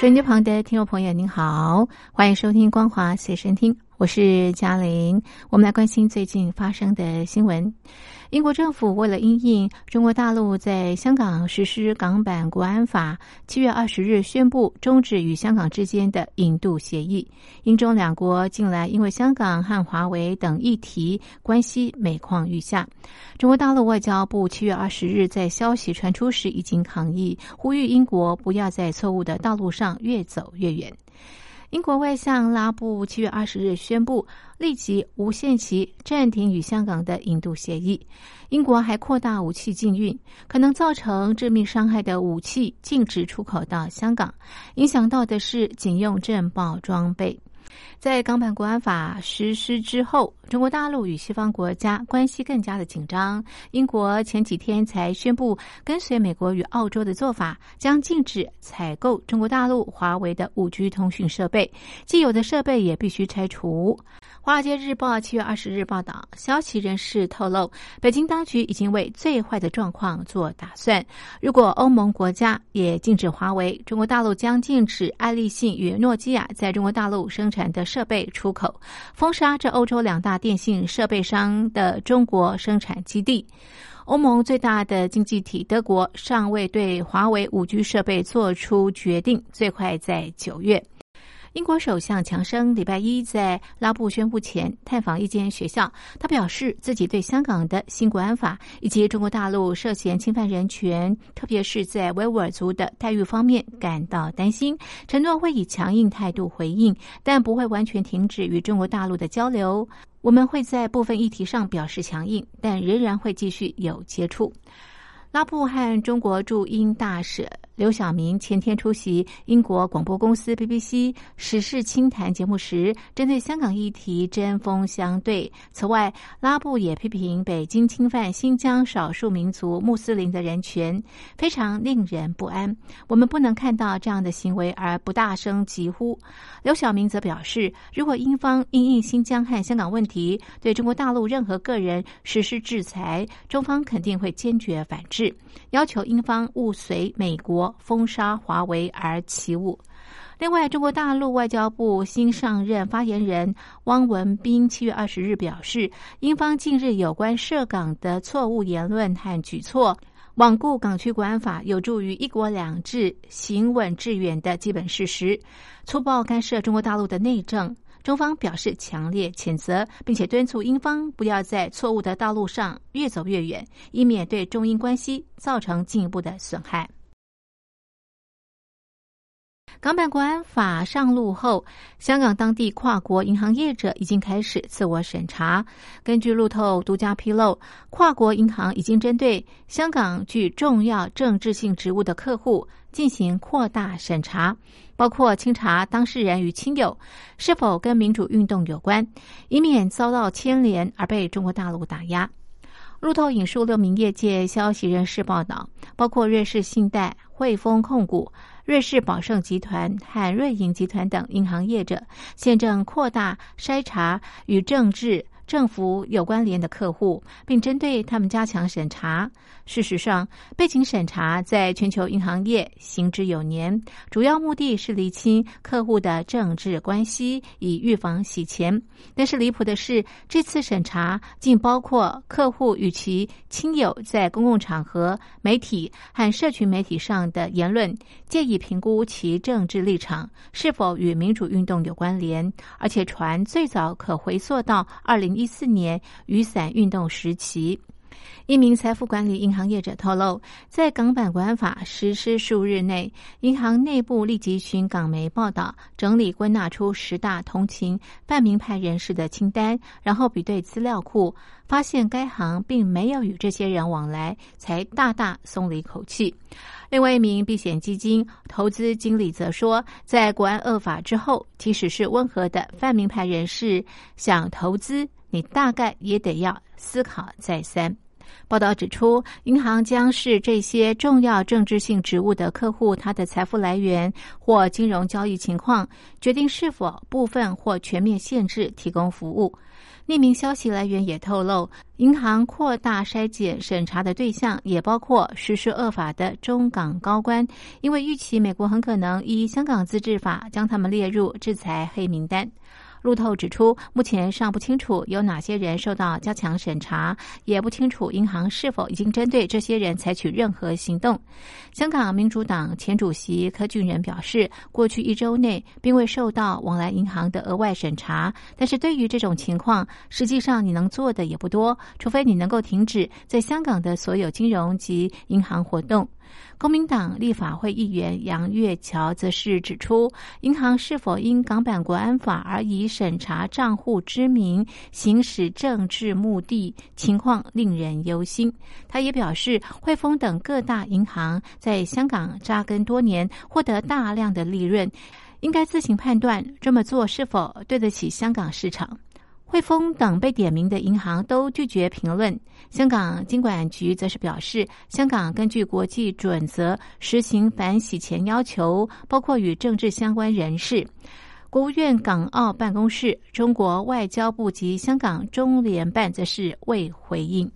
收音机旁的听众朋友，您好，欢迎收听《光华随身听》。我是嘉玲，我们来关心最近发生的新闻。英国政府为了因应中国大陆在香港实施港版国安法，七月二十日宣布终止与香港之间的引渡协议。英中两国近来因为香港和华为等议题关系每况愈下。中国大陆外交部七月二十日在消息传出时已经抗议，呼吁英国不要在错误的道路上越走越远。英国外相拉布七月二十日宣布，立即无限期暂停与香港的引渡协议。英国还扩大武器禁运，可能造成致命伤害的武器禁止出口到香港，影响到的是警用震爆装备。在港版国安法实施之后，中国大陆与西方国家关系更加的紧张。英国前几天才宣布，跟随美国与澳洲的做法，将禁止采购中国大陆华为的五 G 通讯设备，既有的设备也必须拆除。《华尔街日报》七月二十日报道，消息人士透露，北京当局已经为最坏的状况做打算。如果欧盟国家也禁止华为，中国大陆将禁止爱立信与诺基亚在中国大陆生产的设备出口，封杀这欧洲两大电信设备商的中国生产基地。欧盟最大的经济体德国尚未对华为五 G 设备做出决定，最快在九月。英国首相强生礼拜一在拉布宣布前探访一间学校，他表示自己对香港的新国安法以及中国大陆涉嫌侵犯人权，特别是在维吾尔族的待遇方面感到担心，承诺会以强硬态度回应，但不会完全停止与中国大陆的交流。我们会在部分议题上表示强硬，但仍然会继续有接触。拉布和中国驻英大使。刘晓明前天出席英国广播公司 BBC 时事清谈节目时，针对香港议题针锋相对。此外，拉布也批评北京侵犯新疆少数民族穆斯林的人权，非常令人不安。我们不能看到这样的行为而不大声疾呼。刘晓明则表示，如果英方因应新疆和香港问题对中国大陆任何个人实施制裁，中方肯定会坚决反制，要求英方勿随美国。封杀华为而起舞。另外，中国大陆外交部新上任发言人汪文斌七月二十日表示，英方近日有关涉港的错误言论和举措，罔顾港区国安法有助于“一国两制”行稳致远的基本事实，粗暴干涉中国大陆的内政。中方表示强烈谴责，并且敦促英方不要在错误的道路上越走越远，以免对中英关系造成进一步的损害。港版国安法上路后，香港当地跨国银行业者已经开始自我审查。根据路透独家披露，跨国银行已经针对香港具重要政治性职务的客户进行扩大审查，包括清查当事人与亲友是否跟民主运动有关，以免遭到牵连而被中国大陆打压。路透引述六名业界消息人士报道，包括瑞士信贷、汇丰控股。瑞士宝盛集团和瑞银集团等银行业者现正扩大筛查与政治。政府有关联的客户，并针对他们加强审查。事实上，背景审查在全球银行业行之有年，主要目的是厘清客户的政治关系，以预防洗钱。但是离谱的是，这次审查竟包括客户与其亲友在公共场合、媒体和社群媒体上的言论，借以评估其政治立场是否与民主运动有关联。而且，传最早可回溯到二零。一四年雨伞运动时期，一名财富管理银行业者透露，在港版国安法实施数日内，银行内部立即寻港媒报道，整理归纳出十大同情半名派人士的清单，然后比对资料库，发现该行并没有与这些人往来，才大大松了一口气。另外一名避险基金投资经理则说，在国安恶法之后，即使是温和的泛名派人士想投资，你大概也得要思考再三。报道指出，银行将是这些重要政治性职务的客户他的财富来源或金融交易情况，决定是否部分或全面限制提供服务。匿名消息来源也透露，银行扩大筛检审查的对象，也包括实施恶法的中港高官，因为预期美国很可能以香港自治法将他们列入制裁黑名单。路透指出，目前尚不清楚有哪些人受到加强审查，也不清楚银行是否已经针对这些人采取任何行动。香港民主党前主席柯俊仁表示，过去一周内并未受到往来银行的额外审查，但是对于这种情况，实际上你能做的也不多，除非你能够停止在香港的所有金融及银行活动。公民党立法会议员杨月桥则是指出，银行是否因港版国安法而以审查账户之名行使政治目的，情况令人忧心。他也表示，汇丰等各大银行在香港扎根多年，获得大量的利润，应该自行判断这么做是否对得起香港市场。汇丰等被点名的银行都拒绝评论。香港金管局则是表示，香港根据国际准则实行反洗钱要求，包括与政治相关人士。国务院港澳办公室、中国外交部及香港中联办则是未回应。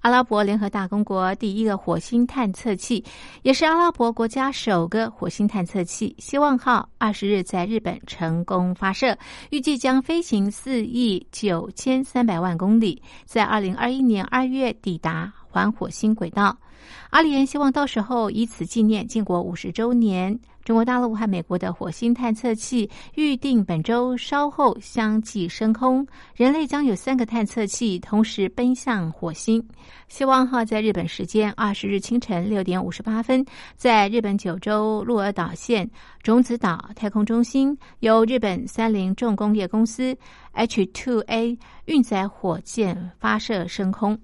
阿拉伯联合大公国第一个火星探测器，也是阿拉伯国家首个火星探测器“希望号”，二十日在日本成功发射，预计将飞行四亿九千三百万公里，在二零二一年二月抵达环火星轨道。阿联希望到时候以此纪念建国五十周年。中国大陆和美国的火星探测器预定本周稍后相继升空，人类将有三个探测器同时奔向火星。希望号在日本时间二十日清晨六点五十八分，在日本九州鹿儿岛县种子岛太空中心，由日本三菱重工业公司 H2A 运载火箭发射升空。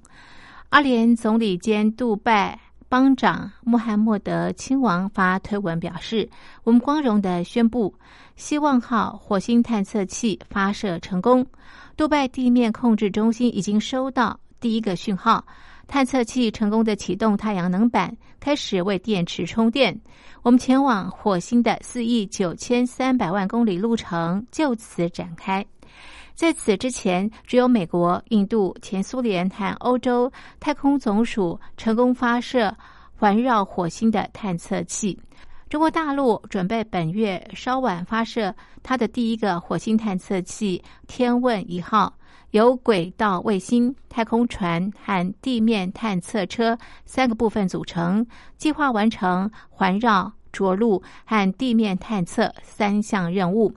阿联总理兼杜拜。邦长穆罕默德亲王发推文表示：“我们光荣的宣布，希望号火星探测器发射成功。杜拜地面控制中心已经收到第一个讯号，探测器成功的启动太阳能板，开始为电池充电。我们前往火星的四亿九千三百万公里路程就此展开。”在此之前，只有美国、印度、前苏联和欧洲太空总署成功发射环绕火星的探测器。中国大陆准备本月稍晚发射它的第一个火星探测器“天问一号”，由轨道卫星、太空船和地面探测车三个部分组成，计划完成环绕、着陆和地面探测三项任务。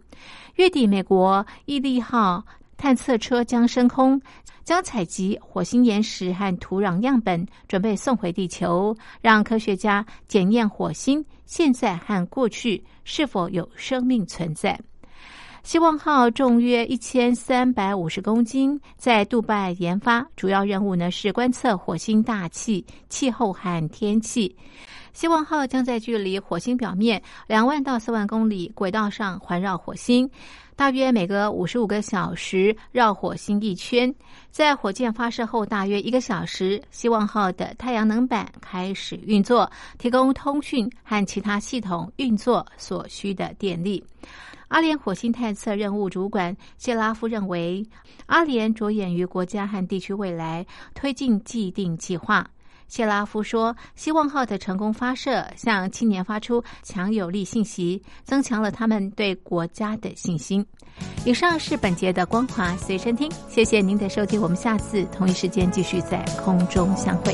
月底，美国毅力号探测车将升空，将采集火星岩石和土壤样本，准备送回地球，让科学家检验火星现在和过去是否有生命存在。希望号重约一千三百五十公斤，在杜拜研发，主要任务呢是观测火星大气、气候和天气。希望号将在距离火星表面两万到四万公里轨道上环绕火星，大约每隔五十五个小时绕火星一圈。在火箭发射后大约一个小时，希望号的太阳能板开始运作，提供通讯和其他系统运作所需的电力。阿联火星探测任务主管谢拉夫认为，阿联着眼于国家和地区未来，推进既定计划。谢拉夫说：“希望号的成功发射，向青年发出强有力信息，增强了他们对国家的信心。”以上是本节的光华随身听，谢谢您的收听，我们下次同一时间继续在空中相会。